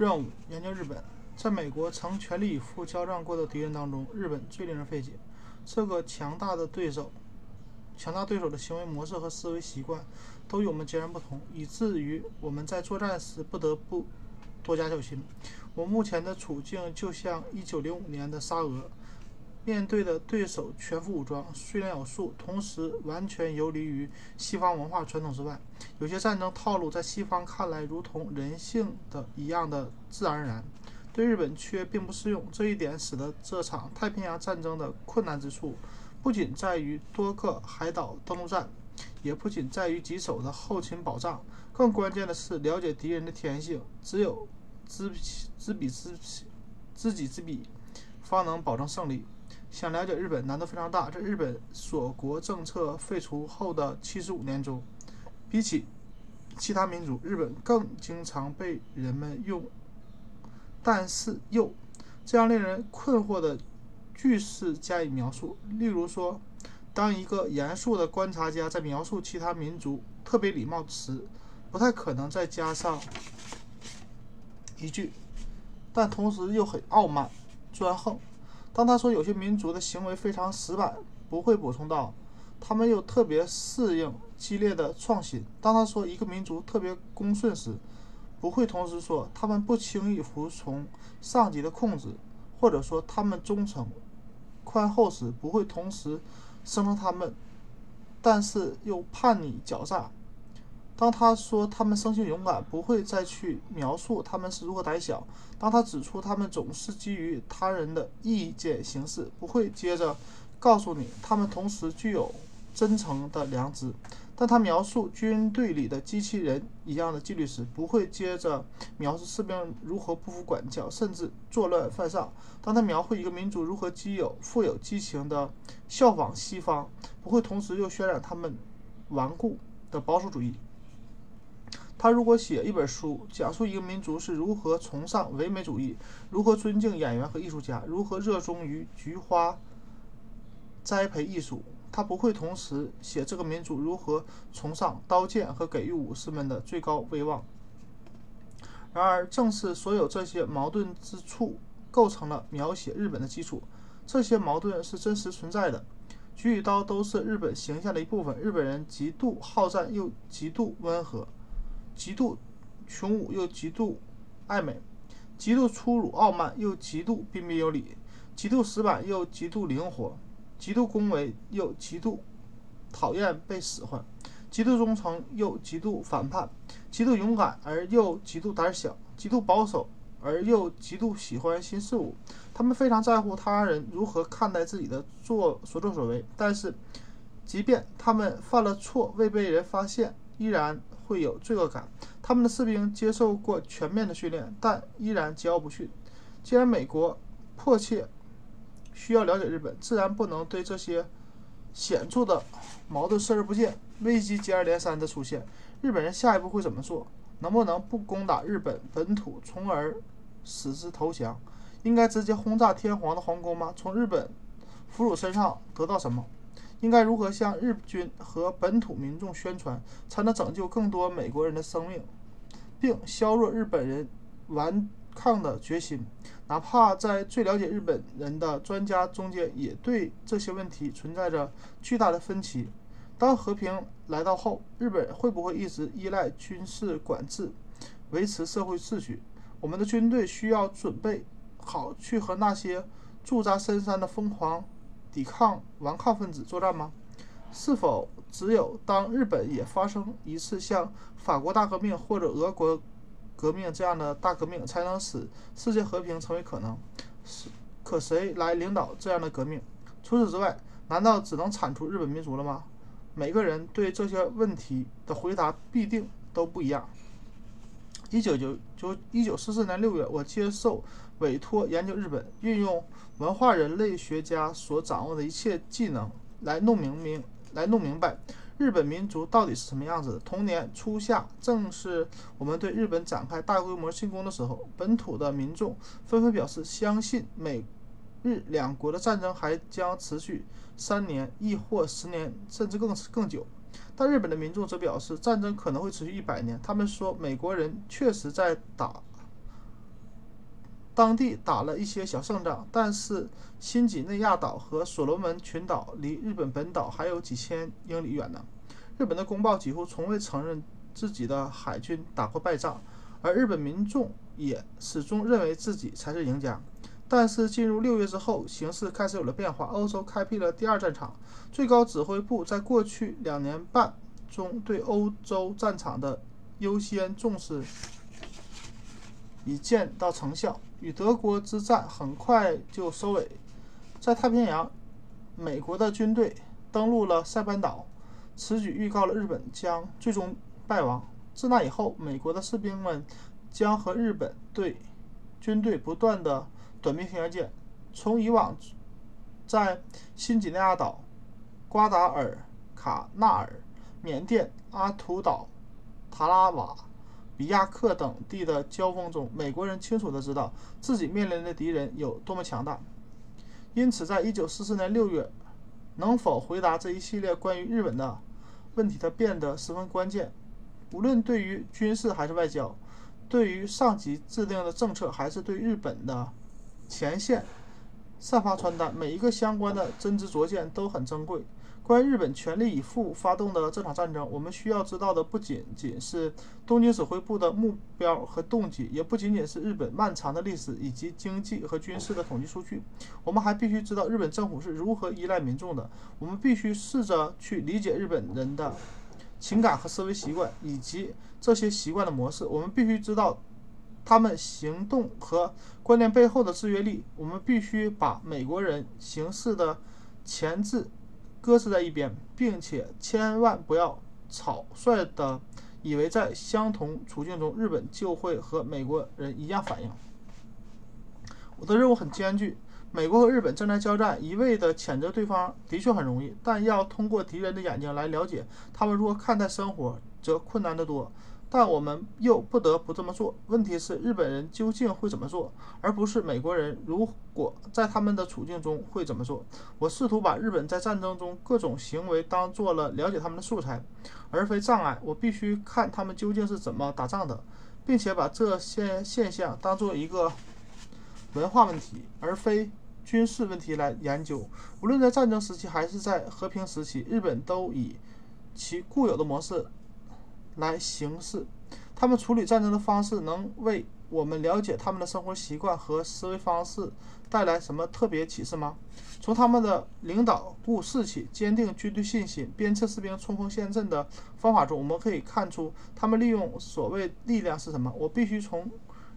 任务研究日本。在美国曾全力以赴交战过的敌人当中，日本最令人费解。这个强大的对手，强大对手的行为模式和思维习惯都与我们截然不同，以至于我们在作战时不得不多加小心。我目前的处境就像1905年的沙俄。面对的对手全副武装、训练有素，同时完全游离于西方文化传统之外。有些战争套路在西方看来如同人性的一样的自然而然，对日本却并不适用。这一点使得这场太平洋战争的困难之处，不仅在于多个海岛登陆战，也不仅在于棘手的后勤保障，更关键的是了解敌人的天性。只有知知彼知，知己知彼，方能保证胜利。想了解日本难度非常大。在日本锁国政策废除后的七十五年中，比起其他民族，日本更经常被人们用“但是又”这样令人困惑的句式加以描述。例如说，当一个严肃的观察家在描述其他民族特别礼貌时，不太可能再加上一句“但同时又很傲慢、专横”。当他说有些民族的行为非常死板，不会补充到他们又特别适应激烈的创新。当他说一个民族特别恭顺时，不会同时说他们不轻易服从上级的控制，或者说他们忠诚宽厚时，不会同时声称他们，但是又叛逆狡诈。当他说他们生性勇敢，不会再去描述他们是如何胆小；当他指出他们总是基于他人的意见行事，不会接着告诉你他们同时具有真诚的良知；当他描述军队里的机器人一样的纪律时，不会接着描述士兵如何不服管教，甚至作乱犯上；当他描绘一个民族如何具有富有激情的效仿西方，不会同时又渲染他们顽固的保守主义。他如果写一本书，讲述一个民族是如何崇尚唯美主义，如何尊敬演员和艺术家，如何热衷于菊花栽培艺术，他不会同时写这个民族如何崇尚刀剑和给予武士们的最高威望。然而，正是所有这些矛盾之处构成了描写日本的基础。这些矛盾是真实存在的。菊与刀都是日本形象的一部分。日本人极度好战，又极度温和。极度穷武又极度爱美，极度粗鲁傲慢又极度彬彬有礼，极度死板又极度灵活，极度恭维又极度讨厌被使唤，极度忠诚又极度反叛，极度勇敢而又极度胆小，极度保守而又极度喜欢新事物。他们非常在乎他人如何看待自己的做所作所为，但是，即便他们犯了错未被人发现，依然。会有罪恶感。他们的士兵接受过全面的训练，但依然桀骜不驯。既然美国迫切需要了解日本，自然不能对这些显著的矛盾视而不见。危机接二连三的出现，日本人下一步会怎么做？能不能不攻打日本本土，从而使之投降？应该直接轰炸天皇的皇宫吗？从日本俘虏身上得到什么？应该如何向日军和本土民众宣传，才能拯救更多美国人的生命，并削弱日本人顽抗的决心？哪怕在最了解日本人的专家中间，也对这些问题存在着巨大的分歧。当和平来到后，日本会不会一直依赖军事管制维持社会秩序？我们的军队需要准备好去和那些驻扎深山的疯狂。抵抗顽抗分子作战吗？是否只有当日本也发生一次像法国大革命或者俄国革命这样的大革命，才能使世界和平成为可能？是可谁来领导这样的革命？除此之外，难道只能铲除日本民族了吗？每个人对这些问题的回答必定都不一样。一九九九一九四四年六月，我接受委托研究日本，运用文化人类学家所掌握的一切技能来弄明明来弄明白日本民族到底是什么样子的。同年初夏，正是我们对日本展开大规模进攻的时候，本土的民众纷纷表示相信美日两国的战争还将持续三年，亦或十年，甚至更更久。但日本的民众则表示，战争可能会持续一百年。他们说，美国人确实在打当地打了一些小胜仗，但是新几内亚岛和所罗门群岛离日本本岛还有几千英里远呢。日本的公报几乎从未承认自己的海军打过败仗，而日本民众也始终认为自己才是赢家。但是进入六月之后，形势开始有了变化。欧洲开辟了第二战场，最高指挥部在过去两年半中对欧洲战场的优先重视已见到成效。与德国之战很快就收尾，在太平洋，美国的军队登陆了塞班岛，此举预告了日本将最终败亡。自那以后，美国的士兵们将和日本队军队不断的。短兵相接，从以往在新几内亚岛、瓜达尔卡纳尔、缅甸阿图岛、塔拉瓦、比亚克等地的交锋中，美国人清楚地知道自己面临的敌人有多么强大。因此，在1944年6月，能否回答这一系列关于日本的问题，它变得十分关键。无论对于军事还是外交，对于上级制定的政策，还是对日本的。前线散发传单，每一个相关的真知灼见都很珍贵。关于日本全力以赴发动的这场战争，我们需要知道的不仅仅是东京指挥部的目标和动机，也不仅仅是日本漫长的历史以及经济和军事的统计数据。我们还必须知道日本政府是如何依赖民众的。我们必须试着去理解日本人的情感和思维习惯，以及这些习惯的模式。我们必须知道。他们行动和观念背后的制约力，我们必须把美国人行事的前置搁置在一边，并且千万不要草率的以为在相同处境中，日本就会和美国人一样反应。我的任务很艰巨，美国和日本正在交战，一味的谴责对方的确很容易，但要通过敌人的眼睛来了解他们如何看待生活，则困难得多。但我们又不得不这么做。问题是，日本人究竟会怎么做，而不是美国人如果在他们的处境中会怎么做？我试图把日本在战争中各种行为当做了了解他们的素材，而非障碍。我必须看他们究竟是怎么打仗的，并且把这些现象当做一个文化问题，而非军事问题来研究。无论在战争时期还是在和平时期，日本都以其固有的模式。来行事，他们处理战争的方式能为我们了解他们的生活习惯和思维方式带来什么特别启示吗？从他们的领导顾士气、坚定军队信心、鞭策士兵冲锋陷阵的方法中，我们可以看出他们利用所谓力量是什么。我必须从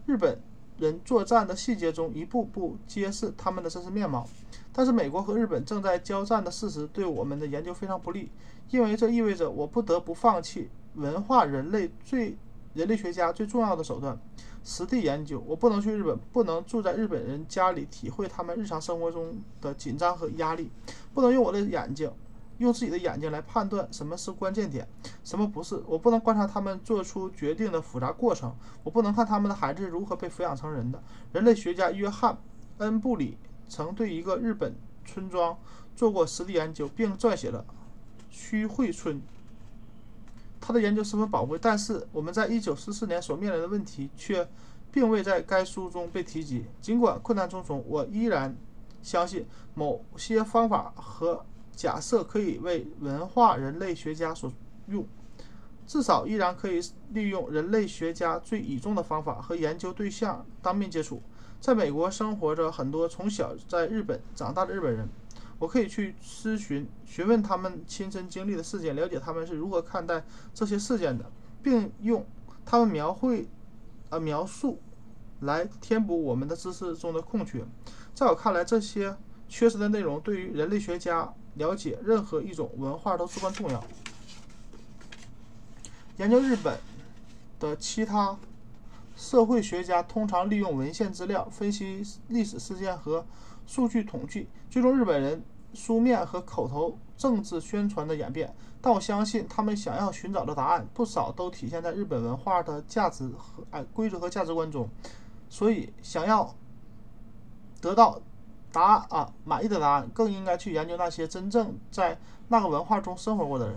日本人作战的细节中一步步揭示他们的真实面貌。但是，美国和日本正在交战的事实对我们的研究非常不利，因为这意味着我不得不放弃。文化人类最人类学家最重要的手段，实地研究。我不能去日本，不能住在日本人家里，体会他们日常生活中的紧张和压力。不能用我的眼睛，用自己的眼睛来判断什么是关键点，什么不是。我不能观察他们做出决定的复杂过程。我不能看他们的孩子如何被抚养成人的。人类学家约翰·恩布里曾对一个日本村庄做过实地研究，并撰写了《须惠村》。他的研究十分宝贵，但是我们在一九四四年所面临的问题却并未在该书中被提及。尽管困难重重，我依然相信某些方法和假设可以为文化人类学家所用，至少依然可以利用人类学家最倚重的方法和研究对象当面接触。在美国生活着很多从小在日本长大的日本人。我可以去咨询、询问他们亲身经历的事件，了解他们是如何看待这些事件的，并用他们描绘、呃描述来填补我们的知识中的空缺。在我看来，这些缺失的内容对于人类学家了解任何一种文化都至关重要。研究日本的其他社会学家通常利用文献资料分析历史事件和数据统计，最终日本人。书面和口头政治宣传的演变，但我相信他们想要寻找的答案，不少都体现在日本文化的价值和哎规则和价值观中。所以，想要得到答案啊满意的答案，更应该去研究那些真正在那个文化中生活过的人。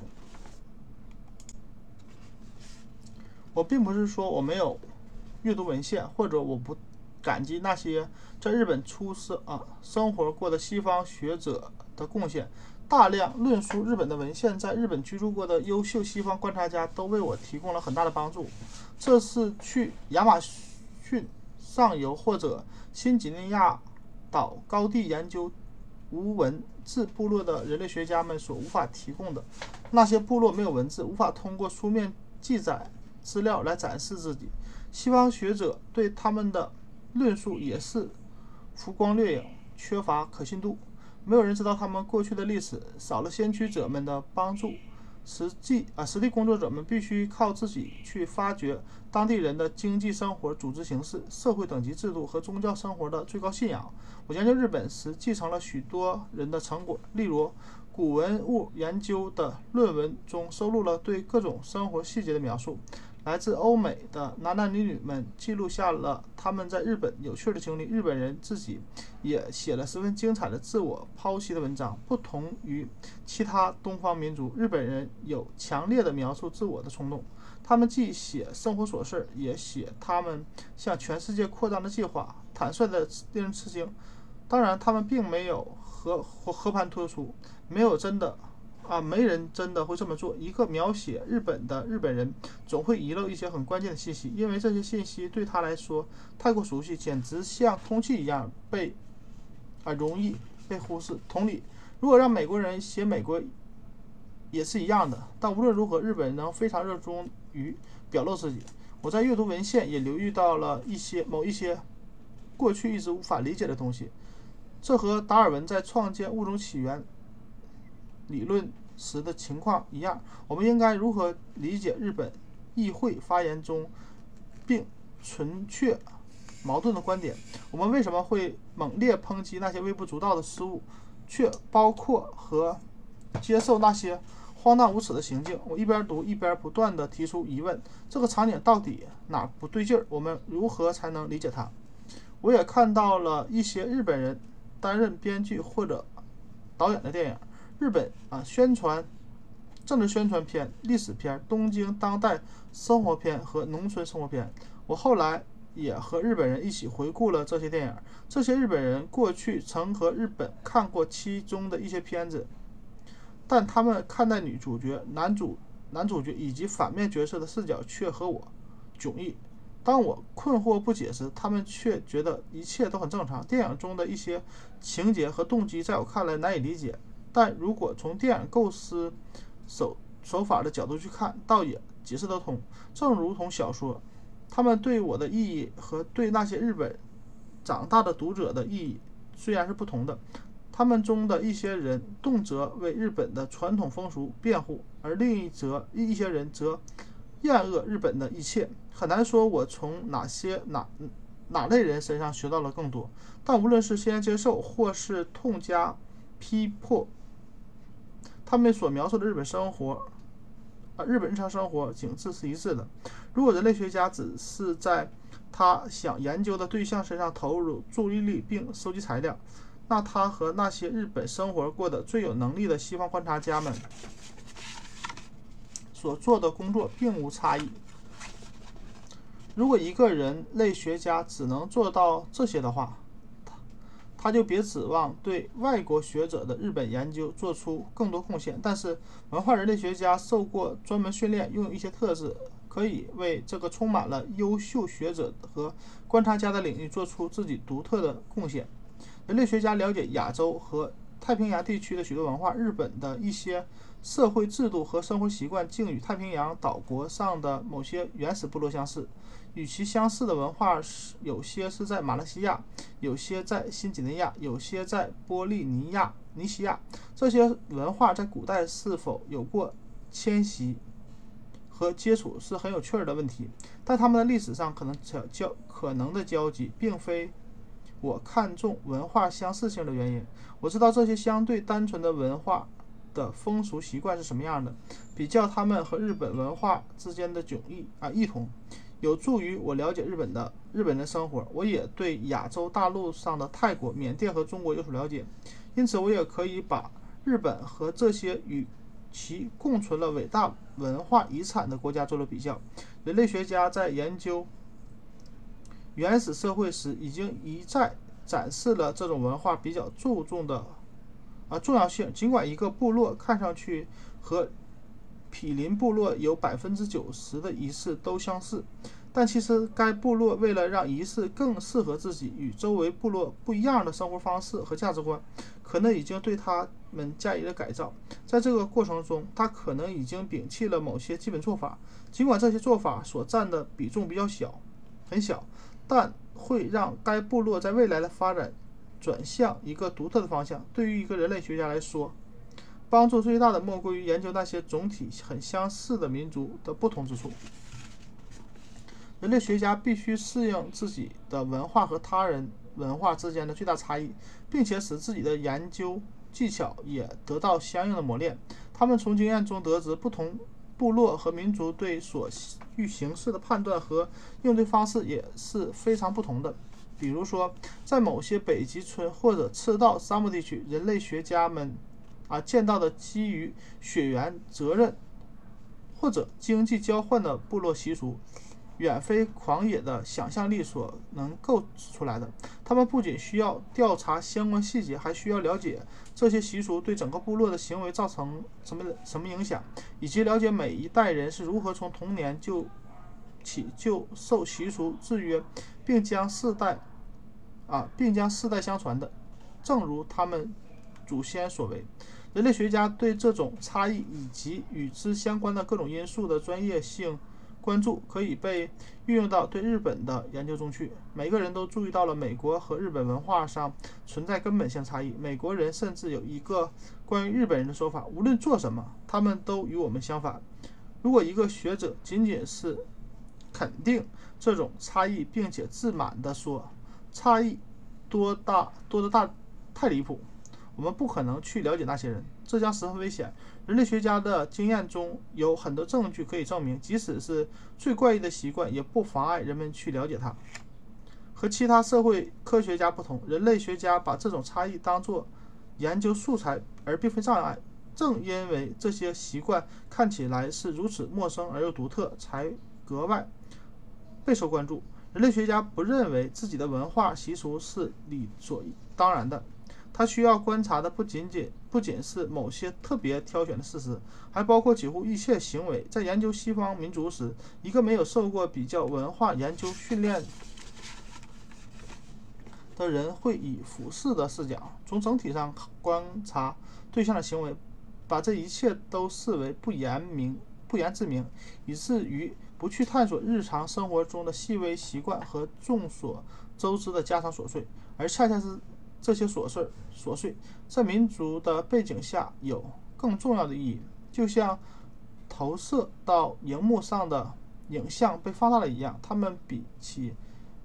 我并不是说我没有阅读文献，或者我不感激那些在日本出生啊生活过的西方学者的贡献。大量论述日本的文献，在日本居住过的优秀西方观察家都为我提供了很大的帮助。这是去亚马逊上游或者新几内亚岛高地研究无文字部落的人类学家们所无法提供的。那些部落没有文字，无法通过书面记载资料来展示自己。西方学者对他们的论述也是浮光掠影，缺乏可信度。没有人知道他们过去的历史，少了先驱者们的帮助，实际啊，实地工作者们必须靠自己去发掘当地人的经济生活、组织形式、社会等级制度和宗教生活的最高信仰。我研究日本时，继承了许多人的成果，例如古文物研究的论文中收录了对各种生活细节的描述。来自欧美的男男女女们记录下了他们在日本有趣的经历。日本人自己也写了十分精彩的自我剖析的文章。不同于其他东方民族，日本人有强烈的描述自我的冲动。他们既写生活琐事，也写他们向全世界扩张的计划，坦率的令人吃惊。当然，他们并没有和和和盘托出，没有真的。啊，没人真的会这么做。一个描写日本的日本人总会遗漏一些很关键的信息，因为这些信息对他来说太过熟悉，简直像空气一样被啊容易被忽视。同理，如果让美国人写美国也是一样的。但无论如何，日本人能非常热衷于表露自己。我在阅读文献也留意到了一些某一些过去一直无法理解的东西，这和达尔文在创建物种起源。理论时的情况一样，我们应该如何理解日本议会发言中并纯确矛盾的观点？我们为什么会猛烈抨击那些微不足道的失误，却包括和接受那些荒诞无耻的行径？我一边读一边不断地提出疑问：这个场景到底哪不对劲儿？我们如何才能理解它？我也看到了一些日本人担任编剧或者导演的电影。日本啊，宣传、政治宣传片、历史片、东京当代生活片和农村生活片。我后来也和日本人一起回顾了这些电影。这些日本人过去曾和日本看过其中的一些片子，但他们看待女主角、男主、男主角以及反面角色的视角却和我迥异。当我困惑不解时，他们却觉得一切都很正常。电影中的一些情节和动机在我看来难以理解。但如果从电影构思手手法的角度去看，倒也解释得通。正如同小说，他们对我的意义和对那些日本长大的读者的意义虽然是不同的。他们中的一些人动辄为日本的传统风俗辩护，而另一则一些人则厌恶日本的一切。很难说我从哪些哪哪类人身上学到了更多。但无论是先接受或是痛加批破。他们所描述的日本生活，啊，日本日常生活景致是一致的。如果人类学家只是在他想研究的对象身上投入注意力并收集材料，那他和那些日本生活过的最有能力的西方观察家们所做的工作并无差异。如果一个人类学家只能做到这些的话，他就别指望对外国学者的日本研究做出更多贡献。但是，文化人类学家受过专门训练，拥有一些特质，可以为这个充满了优秀学者和观察家的领域做出自己独特的贡献。人类学家了解亚洲和太平洋地区的许多文化，日本的一些社会制度和生活习惯竟与太平洋岛国上的某些原始部落相似。与其相似的文化是有些是在马来西亚，有些在新几内亚，有些在波利尼亚尼西亚。这些文化在古代是否有过迁徙和接触是很有趣儿的问题，但他们的历史上可能交可能的交集，并非我看重文化相似性的原因。我知道这些相对单纯的文化的风俗习惯是什么样的，比较他们和日本文化之间的迥异啊异同。有助于我了解日本的日本人生活，我也对亚洲大陆上的泰国、缅甸和中国有所了解，因此我也可以把日本和这些与其共存了伟大文化遗产的国家做了比较。人类学家在研究原始社会时，已经一再展示了这种文化比较注重的啊重要性。尽管一个部落看上去和毗邻部落有百分之九十的仪式都相似，但其实该部落为了让仪式更适合自己与周围部落不一样的生活方式和价值观，可能已经对他们加以了改造。在这个过程中，他可能已经摒弃了某些基本做法，尽管这些做法所占的比重比较小，很小，但会让该部落在未来的发展转向一个独特的方向。对于一个人类学家来说，帮助最大的莫过于研究那些总体很相似的民族的不同之处。人类学家必须适应自己的文化和他人文化之间的最大差异，并且使自己的研究技巧也得到相应的磨练。他们从经验中得知，不同部落和民族对所遇形势的判断和应对方式也是非常不同的。比如说，在某些北极村或者赤道沙漠地区，人类学家们。啊，见到的基于血缘责任或者经济交换的部落习俗，远非狂野的想象力所能构思出来的。他们不仅需要调查相关细节，还需要了解这些习俗对整个部落的行为造成什么什么影响，以及了解每一代人是如何从童年就起就受习俗制约，并将世代啊，并将世代相传的，正如他们祖先所为。人类学家对这种差异以及与之相关的各种因素的专业性关注，可以被运用到对日本的研究中去。每个人都注意到了美国和日本文化上存在根本性差异。美国人甚至有一个关于日本人的说法：无论做什么，他们都与我们相反。如果一个学者仅仅是肯定这种差异，并且自满地说差异多大多得大太离谱。我们不可能去了解那些人，这将十分危险。人类学家的经验中有很多证据可以证明，即使是最怪异的习惯，也不妨碍人们去了解它。和其他社会科学家不同，人类学家把这种差异当作研究素材，而并非障碍。正因为这些习惯看起来是如此陌生而又独特，才格外备受关注。人类学家不认为自己的文化习俗是理所当然的。他需要观察的不仅仅不仅是某些特别挑选的事实，还包括几乎一切行为。在研究西方民族时，一个没有受过比较文化研究训练的人会以俯视的视角，从整体上观察对象的行为，把这一切都视为不言明、不言自明，以至于不去探索日常生活中的细微习惯和众所周知的家常琐碎，而恰恰是。这些琐事琐碎，在民族的背景下有更重要的意义，就像投射到荧幕上的影像被放大了一样。他们比起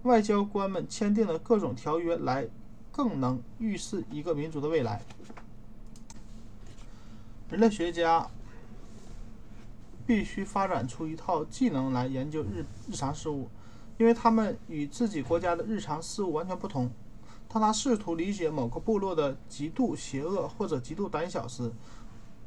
外交官们签订的各种条约来，更能预示一个民族的未来。人类学家必须发展出一套技能来研究日日常事物，因为他们与自己国家的日常事物完全不同。当他试图理解某个部落的极度邪恶或者极度胆小时，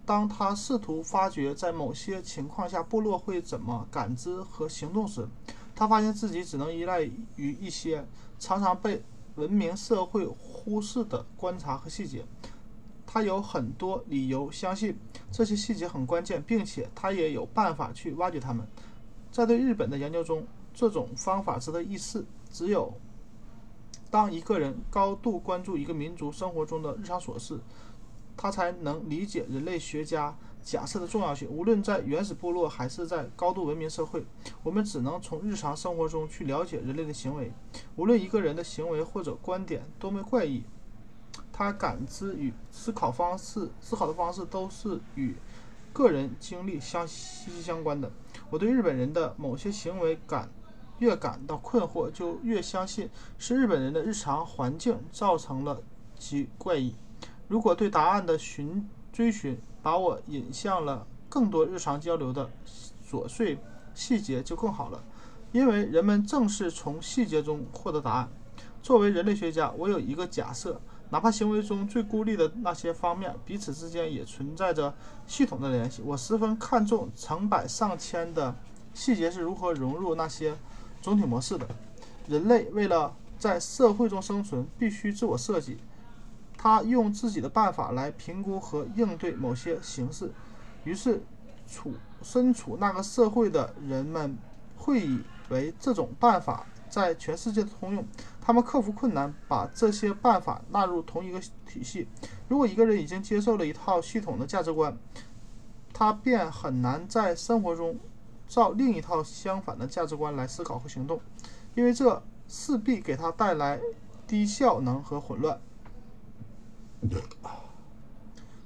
当他试图发掘在某些情况下部落会怎么感知和行动时，他发现自己只能依赖于一些常常被文明社会忽视的观察和细节。他有很多理由相信这些细节很关键，并且他也有办法去挖掘它们。在对日本的研究中，这种方法值得一试。只有当一个人高度关注一个民族生活中的日常琐事，他才能理解人类学家假设的重要性。无论在原始部落还是在高度文明社会，我们只能从日常生活中去了解人类的行为。无论一个人的行为或者观点多么怪异，他感知与思考方式、思考的方式都是与个人经历相息息相关的。我对日本人的某些行为感。越感到困惑，就越相信是日本人的日常环境造成了其怪异。如果对答案的寻追寻把我引向了更多日常交流的琐碎细节，就更好了。因为人们正是从细节中获得答案。作为人类学家，我有一个假设：哪怕行为中最孤立的那些方面彼此之间也存在着系统的联系。我十分看重成百上千的细节是如何融入那些。总体模式的，人类为了在社会中生存，必须自我设计。他用自己的办法来评估和应对某些形式，于是处身处那个社会的人们会以为这种办法在全世界通用。他们克服困难，把这些办法纳入同一个体系。如果一个人已经接受了一套系统的价值观，他便很难在生活中照另一套相反的价值观来思考和行动，因为这势必给他带来低效能和混乱。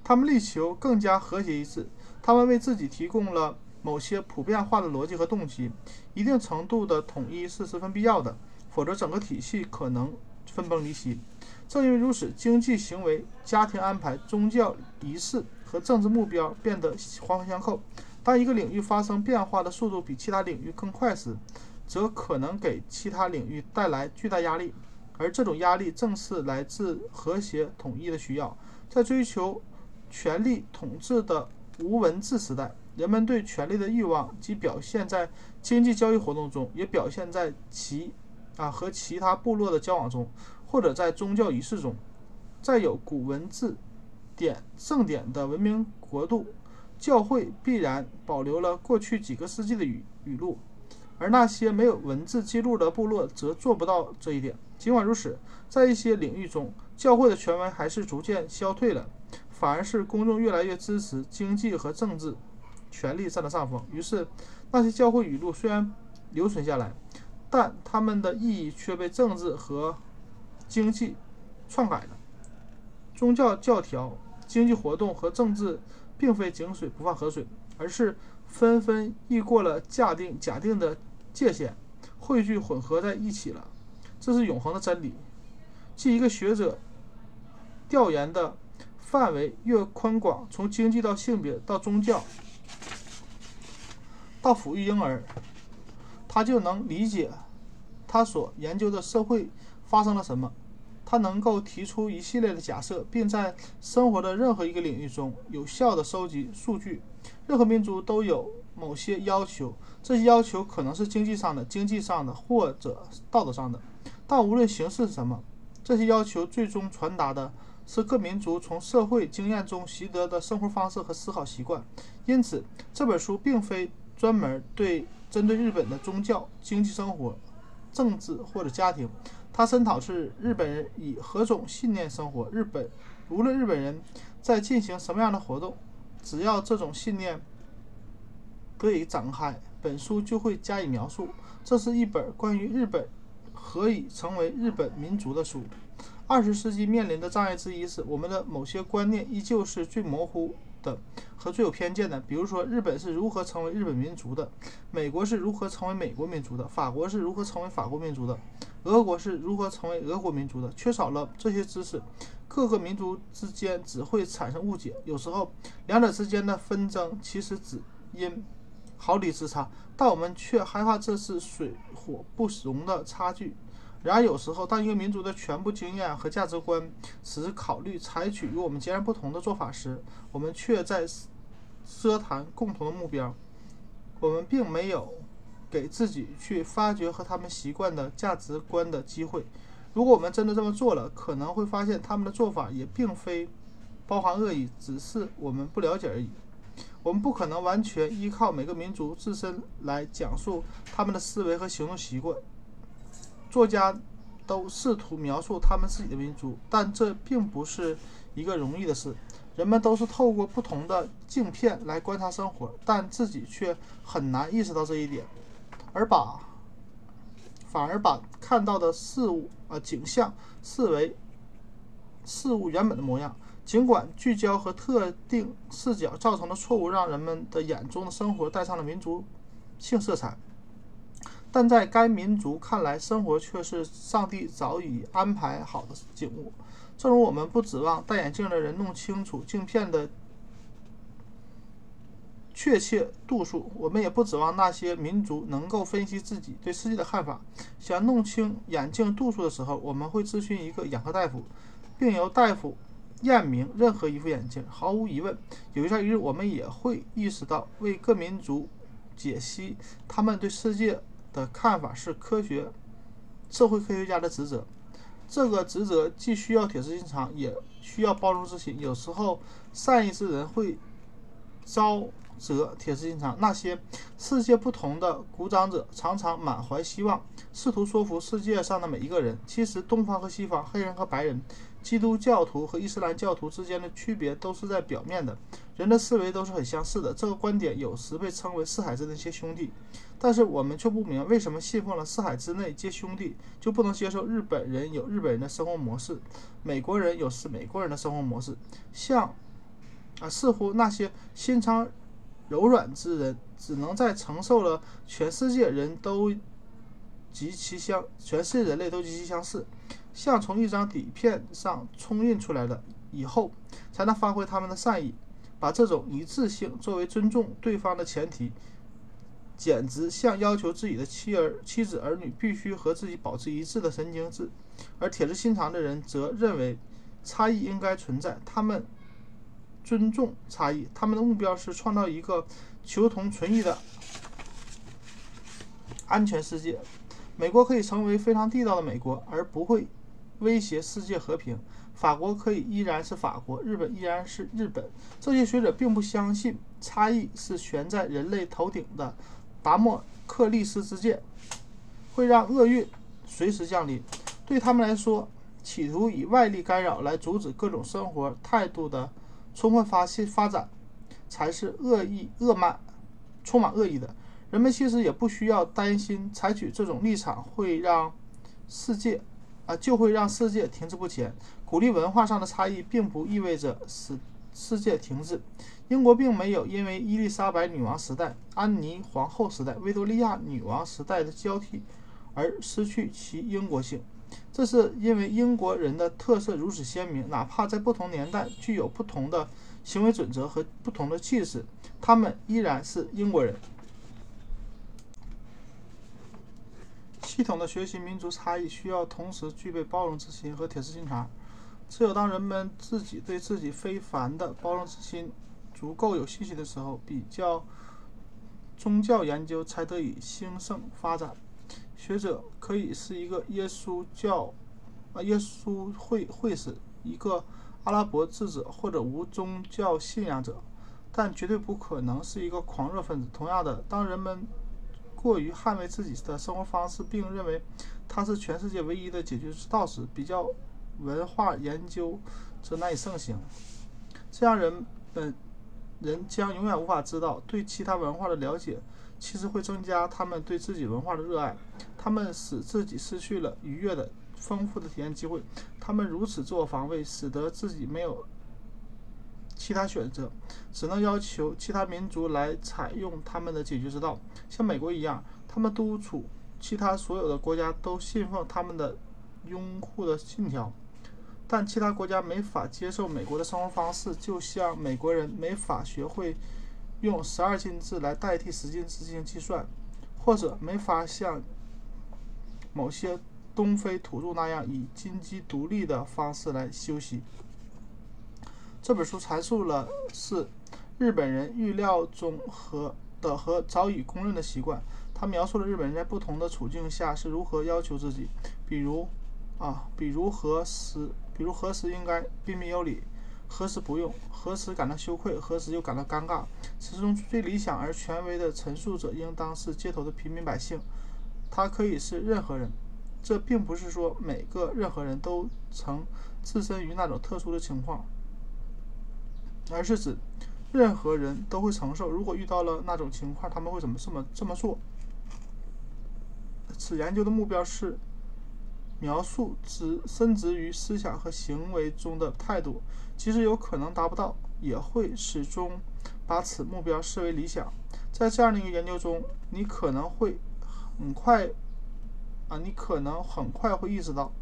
他们力求更加和谐一致，他们为自己提供了某些普遍化的逻辑和动机。一定程度的统一是十分必要的，否则整个体系可能分崩离析。正因为如此，经济行为、家庭安排、宗教仪式和政治目标变得环环相扣。当一个领域发生变化的速度比其他领域更快时，则可能给其他领域带来巨大压力。而这种压力正是来自和谐统一的需要。在追求权力统治的无文字时代，人们对权力的欲望既表现在经济交易活动中，也表现在其啊和其他部落的交往中，或者在宗教仪式中。在有古文字典盛典的文明国度，教会必然保留了过去几个世纪的语语录，而那些没有文字记录的部落则做不到这一点。尽管如此，在一些领域中，教会的权威还是逐渐消退了，反而是公众越来越支持经济和政治权力占了上风。于是，那些教会语录虽然留存下来，但他们的意义却被政治和经济篡改了。宗教教条、经济活动和政治并非井水不犯河水，而是纷纷溢过了假定假定的界限，汇聚混合在一起了。这是永恒的真理，即一个学者调研的范围越宽广，从经济到性别到宗教到抚育婴儿，他就能理解他所研究的社会发生了什么。他能够提出一系列的假设，并在生活的任何一个领域中有效地收集数据。任何民族都有某些要求，这些要求可能是经济上的、经济上的或者道德上的。但无论形式是什么，这些要求最终传达的是各民族从社会经验中习得的生活方式和思考习惯。因此，这本书并非专门对针对日本的宗教、经济生活、政治或者家庭。他声讨是日本人以何种信念生活。日本无论日本人在进行什么样的活动，只要这种信念得以展开，本书就会加以描述。这是一本关于日本。何以成为日本民族的书？二十世纪面临的障碍之一是，我们的某些观念依旧是最模糊的和最有偏见的。比如说，日本是如何成为日本民族的？美国是如何成为美国民族的？法国是如何成为法国民族的？俄国是如何成为俄国民族的？缺少了这些知识，各个民族之间只会产生误解。有时候，两者之间的纷争其实只因。毫厘之差，但我们却害怕这是水火不容的差距。然而，有时候，当一个民族的全部经验和价值观使考虑采取与我们截然不同的做法时，我们却在奢谈共同的目标。我们并没有给自己去发掘和他们习惯的价值观的机会。如果我们真的这么做了，可能会发现他们的做法也并非包含恶意，只是我们不了解而已。我们不可能完全依靠每个民族自身来讲述他们的思维和行动习惯。作家都试图描述他们自己的民族，但这并不是一个容易的事。人们都是透过不同的镜片来观察生活，但自己却很难意识到这一点，而把反而把看到的事物啊景象视为事物原本的模样。尽管聚焦和特定视角造成的错误让人们的眼中的生活带上了民族性色彩，但在该民族看来，生活却是上帝早已安排好的景物。正如我们不指望戴眼镜的人弄清楚镜片的确切度数，我们也不指望那些民族能够分析自己对世界的看法。想弄清眼镜度数的时候，我们会咨询一个眼科大夫，并由大夫。验明任何一副眼镜，毫无疑问，有一天一日，我们也会意识到，为各民族解析他们对世界的看法是科学社会科学家的职责。这个职责既需要铁石心肠，也需要包容之心。有时候，善意之人会招责铁石心肠。那些世界不同的鼓掌者常常满怀希望，试图说服世界上的每一个人。其实，东方和西方，黑人和白人，基督教徒和伊斯兰教徒之间的区别都是在表面的。人的思维都是很相似的。这个观点有时被称为“四海之内皆兄弟”。但是我们却不明，为什么信奉了“四海之内皆兄弟”，就不能接受日本人有日本人的生活模式，美国人有是美国人的生活模式？像，啊，似乎那些心肠柔软之人，只能在承受了全世界人都极其相，全世界人类都极其相似，像从一张底片上冲印出来的以后，才能发挥他们的善意，把这种一致性作为尊重对方的前提。简直像要求自己的妻儿、妻子、儿女必须和自己保持一致的神经质，而铁石心肠的人则认为差异应该存在，他们尊重差异，他们的目标是创造一个求同存异的安全世界。美国可以成为非常地道的美国，而不会威胁世界和平。法国可以依然是法国，日本依然是日本。这些学者并不相信差异是悬在人类头顶的。达莫克利斯之剑会让厄运随时降临。对他们来说，企图以外力干扰来阻止各种生活态度的充分发现发展，才是恶意、恶慢、充满恶意的。人们其实也不需要担心，采取这种立场会让世界啊，就会让世界停滞不前。鼓励文化上的差异，并不意味着使世界停滞。英国并没有因为伊丽莎白女王时代、安妮皇后时代、维多利亚女王时代的交替而失去其英国性，这是因为英国人的特色如此鲜明，哪怕在不同年代具有不同的行为准则和不同的气势，他们依然是英国人。系统的学习民族差异需要同时具备包容之心和铁石心肠，只有当人们自己对自己非凡的包容之心。足够有信心的时候，比较宗教研究才得以兴盛发展。学者可以是一个耶稣教啊耶稣会会士，一个阿拉伯智者或者无宗教信仰者，但绝对不可能是一个狂热分子。同样的，当人们过于捍卫自己的生活方式，并认为它是全世界唯一的解决之道时，比较文化研究则难以盛行。这样人们。人将永远无法知道，对其他文化的了解其实会增加他们对自己文化的热爱。他们使自己失去了愉悦的、丰富的体验机会。他们如此自我防卫，使得自己没有其他选择，只能要求其他民族来采用他们的解决之道。像美国一样，他们督促其他所有的国家都信奉他们的拥护的信条。但其他国家没法接受美国的生活方式，就像美国人没法学会用十二进制来代替十进制进行计算，或者没法像某些东非土著那样以金鸡独立的方式来休息。这本书阐述了是日本人预料中和的和早已公认的习惯。他描述了日本人在不同的处境下是如何要求自己，比如啊，比如和十。比如何时应该彬彬有礼，何时不用，何时感到羞愧，何时又感到尴尬。此中最理想而权威的陈述者应当是街头的平民百姓，他可以是任何人。这并不是说每个任何人都曾置身于那种特殊的情况，而是指任何人都会承受。如果遇到了那种情况，他们会怎么这么这么做？此研究的目标是。描述之深植于思想和行为中的态度，即使有可能达不到，也会始终把此目标视为理想。在这样的一个研究中，你可能会很快啊，你可能很快会意识到，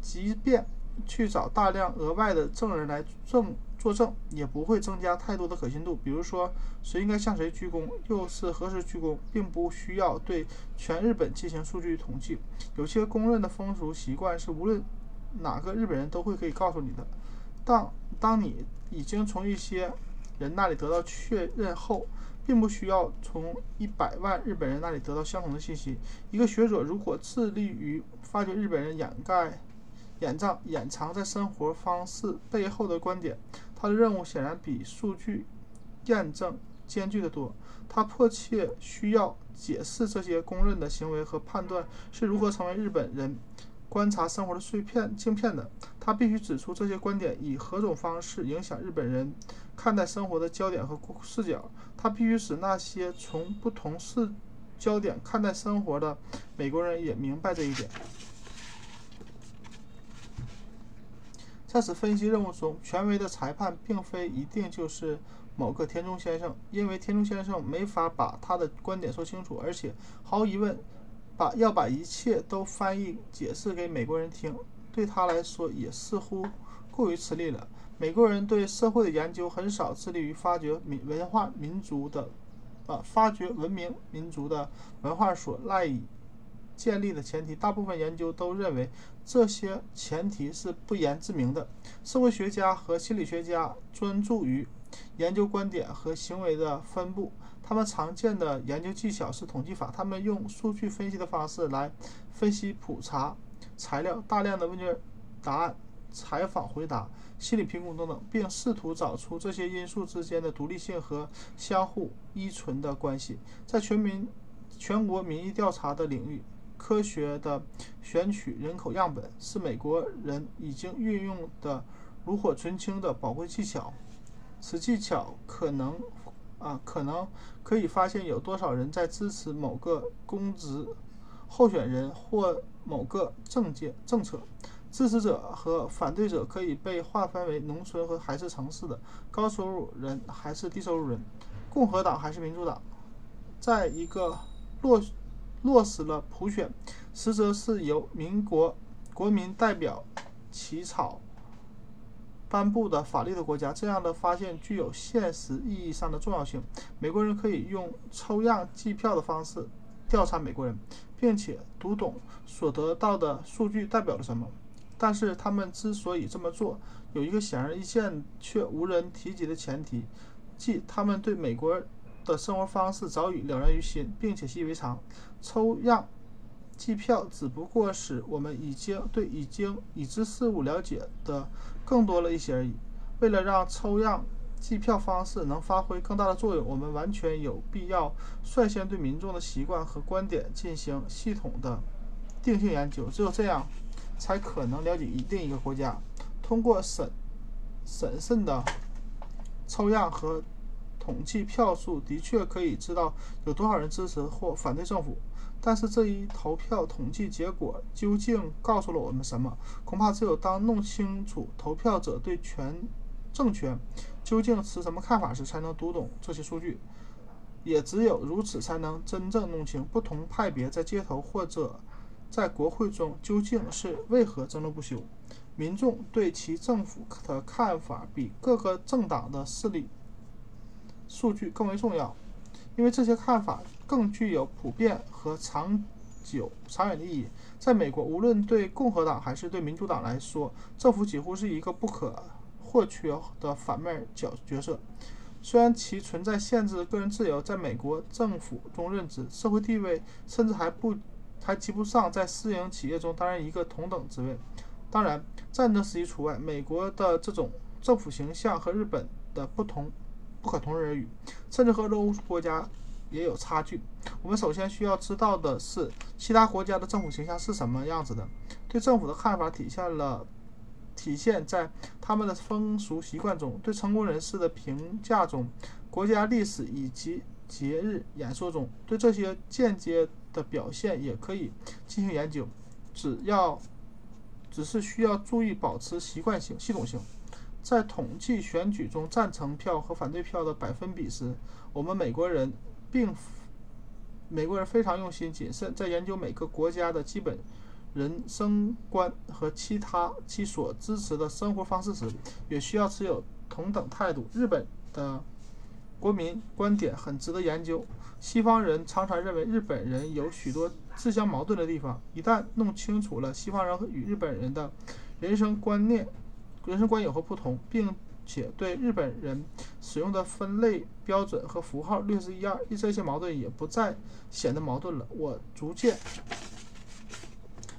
即便去找大量额外的证人来证。作证也不会增加太多的可信度。比如说，谁应该向谁鞠躬，又是何时鞠躬，并不需要对全日本进行数据统计。有些公认的风俗习惯是无论哪个日本人都会可以告诉你的。当当你已经从一些人那里得到确认后，并不需要从一百万日本人那里得到相同的信息。一个学者如果致力于发掘日本人掩盖、掩藏、掩藏在生活方式背后的观点，他的任务显然比数据验证艰巨得多。他迫切需要解释这些公认的行为和判断是如何成为日本人观察生活的碎片镜片的。他必须指出这些观点以何种方式影响日本人看待生活的焦点和视角。他必须使那些从不同视焦点看待生活的美国人也明白这一点。在此分析任务中，权威的裁判并非一定就是某个田中先生，因为田中先生没法把他的观点说清楚，而且毫无疑问，把要把一切都翻译解释给美国人听，对他来说也似乎过于吃力了。美国人对社会的研究很少致力于发掘民文化民族的，啊，发掘文明民族的文化所赖以建立的前提。大部分研究都认为这些前提是不言自明的。社会学家和心理学家专注于研究观点和行为的分布。他们常见的研究技巧是统计法。他们用数据分析的方式来分析普查材料、大量的问卷答案、采访回答。心理评估等等，并试图找出这些因素之间的独立性和相互依存的关系。在全民、全国民意调查的领域，科学的选取人口样本是美国人已经运用的炉火纯青的宝贵技巧。此技巧可能啊，可能可以发现有多少人在支持某个公职候选人或某个政界政策。支持者和反对者可以被划分为农村和还是城市的高收入人还是低收入人，共和党还是民主党。在一个落落实了普选，实则是由民国国民代表起草颁布的法律的国家，这样的发现具有现实意义上的重要性。美国人可以用抽样计票的方式调查美国人，并且读懂所得到的数据代表了什么。但是他们之所以这么做，有一个显而易见却无人提及的前提，即他们对美国的生活方式早已了然于心，并且习以为常。抽样计票只不过使我们已经对已经已知事物了解的更多了一些而已。为了让抽样计票方式能发挥更大的作用，我们完全有必要率先对民众的习惯和观点进行系统的定性研究。只有这样。才可能了解一另一个国家。通过审审慎的抽样和统计票数，的确可以知道有多少人支持或反对政府。但是这一投票统计结果究竟告诉了我们什么？恐怕只有当弄清楚投票者对权政权究竟持什么看法时，才能读懂这些数据。也只有如此，才能真正弄清不同派别在街头或者。在国会中究竟是为何争论不休？民众对其政府的看法比各个政党的势力数据更为重要，因为这些看法更具有普遍和长久、长远的意义。在美国，无论对共和党还是对民主党来说，政府几乎是一个不可或缺的反面角角色。虽然其存在限制个人自由，在美国政府中任职、社会地位甚至还不。还及不上在私营企业中担任一个同等职位。当然，战争时期除外。美国的这种政府形象和日本的不同，不可同日而语，甚至和欧洲国家也有差距。我们首先需要知道的是，其他国家的政府形象是什么样子的。对政府的看法体现了，体现在他们的风俗习惯中，对成功人士的评价中，国家历史以及节日演说中，对这些间接。的表现也可以进行研究，只要只是需要注意保持习惯性、系统性。在统计选举中赞成票和反对票的百分比时，我们美国人并美国人非常用心谨慎。在研究每个国家的基本人生观和其他其所支持的生活方式时，也需要持有同等态度。日本的国民观点很值得研究。西方人常常认为日本人有许多自相矛盾的地方。一旦弄清楚了西方人与日本人的人生观念、人生观有何不同，并且对日本人使用的分类标准和符号略是一样，这些矛盾也不再显得矛盾了。我逐渐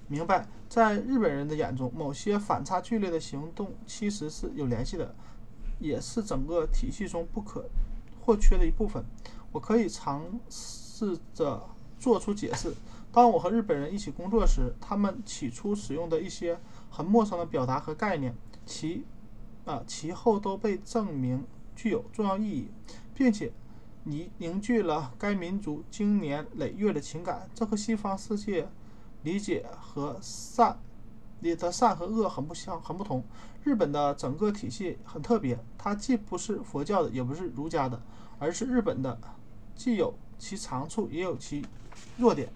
明白，在日本人的眼中，某些反差剧烈的行动其实是有联系的，也是整个体系中不可或缺的一部分。我可以尝试着做出解释。当我和日本人一起工作时，他们起初使用的一些很陌生的表达和概念，其啊其后都被证明具有重要意义，并且凝凝聚了该民族经年累月的情感。这和西方世界理解和善里的善和恶很不相很不同。日本的整个体系很特别，它既不是佛教的，也不是儒家的，而是日本的，既有其长处，也有其弱点。